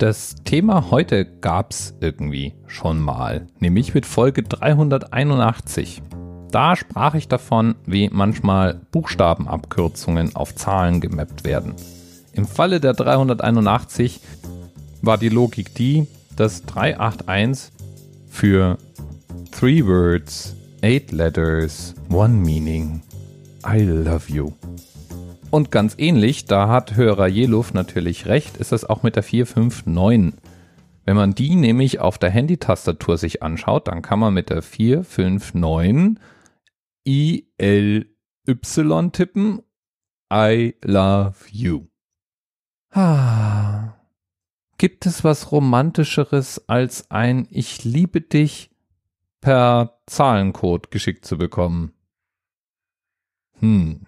Das Thema heute gab's irgendwie schon mal, nämlich mit Folge 381. Da sprach ich davon, wie manchmal Buchstabenabkürzungen auf Zahlen gemappt werden. Im Falle der 381 war die Logik die, dass 381 für Three Words, Eight Letters, One Meaning, I Love You. Und ganz ähnlich, da hat Hörer Jeluf natürlich recht, ist es auch mit der 459. Wenn man die nämlich auf der Handy-Tastatur sich anschaut, dann kann man mit der 459 ILY tippen. I love you. Ah. Gibt es was Romantischeres als ein Ich liebe dich per Zahlencode geschickt zu bekommen? Hm.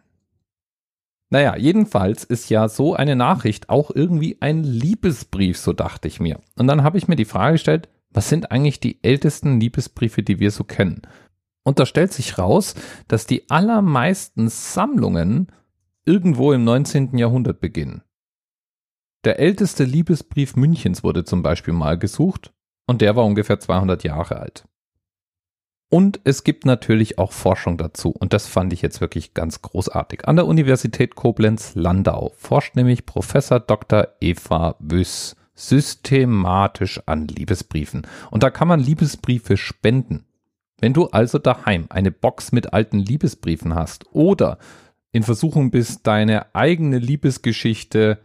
Naja, jedenfalls ist ja so eine Nachricht auch irgendwie ein Liebesbrief, so dachte ich mir. Und dann habe ich mir die Frage gestellt, was sind eigentlich die ältesten Liebesbriefe, die wir so kennen? Und da stellt sich raus, dass die allermeisten Sammlungen irgendwo im 19. Jahrhundert beginnen. Der älteste Liebesbrief Münchens wurde zum Beispiel mal gesucht und der war ungefähr 200 Jahre alt. Und es gibt natürlich auch Forschung dazu und das fand ich jetzt wirklich ganz großartig. An der Universität Koblenz-Landau forscht nämlich Professor Dr. Eva Wüss systematisch an Liebesbriefen. Und da kann man Liebesbriefe spenden. Wenn du also daheim eine Box mit alten Liebesbriefen hast oder in Versuchung bist, deine eigene Liebesgeschichte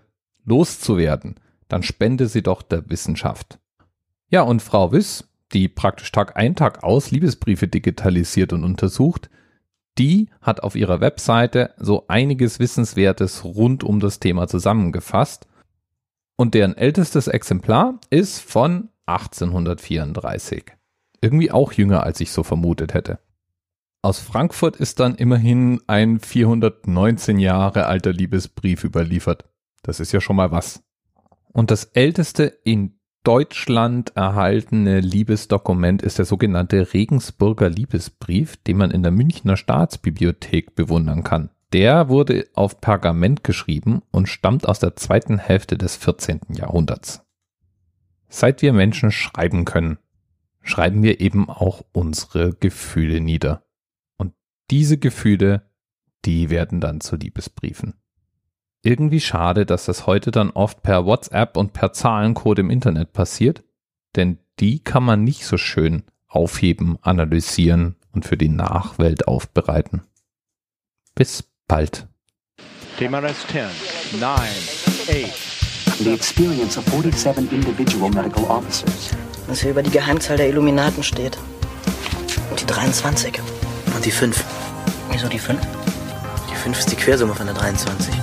loszuwerden, dann spende sie doch der Wissenschaft. Ja, und Frau Wiss, die praktisch Tag ein, Tag aus Liebesbriefe digitalisiert und untersucht, die hat auf ihrer Webseite so einiges Wissenswertes rund um das Thema zusammengefasst. Und deren ältestes Exemplar ist von 1834 irgendwie auch jünger, als ich so vermutet hätte. Aus Frankfurt ist dann immerhin ein 419 Jahre alter Liebesbrief überliefert. Das ist ja schon mal was. Und das älteste in Deutschland erhaltene Liebesdokument ist der sogenannte Regensburger Liebesbrief, den man in der Münchner Staatsbibliothek bewundern kann. Der wurde auf Pergament geschrieben und stammt aus der zweiten Hälfte des 14. Jahrhunderts. Seit wir Menschen schreiben können, schreiben wir eben auch unsere Gefühle nieder. Und diese Gefühle, die werden dann zu Liebesbriefen. Irgendwie schade, dass das heute dann oft per WhatsApp und per Zahlencode im Internet passiert, denn die kann man nicht so schön aufheben, analysieren und für die Nachwelt aufbereiten. Bis bald. Thema Rest 10, 9, 8. The experience of 47 individual medical officers was hier über die Geheimzahl der Illuminaten steht. Und die 23. Und die 5. Wieso die 5? Die 5 ist die Quersumme von der 23.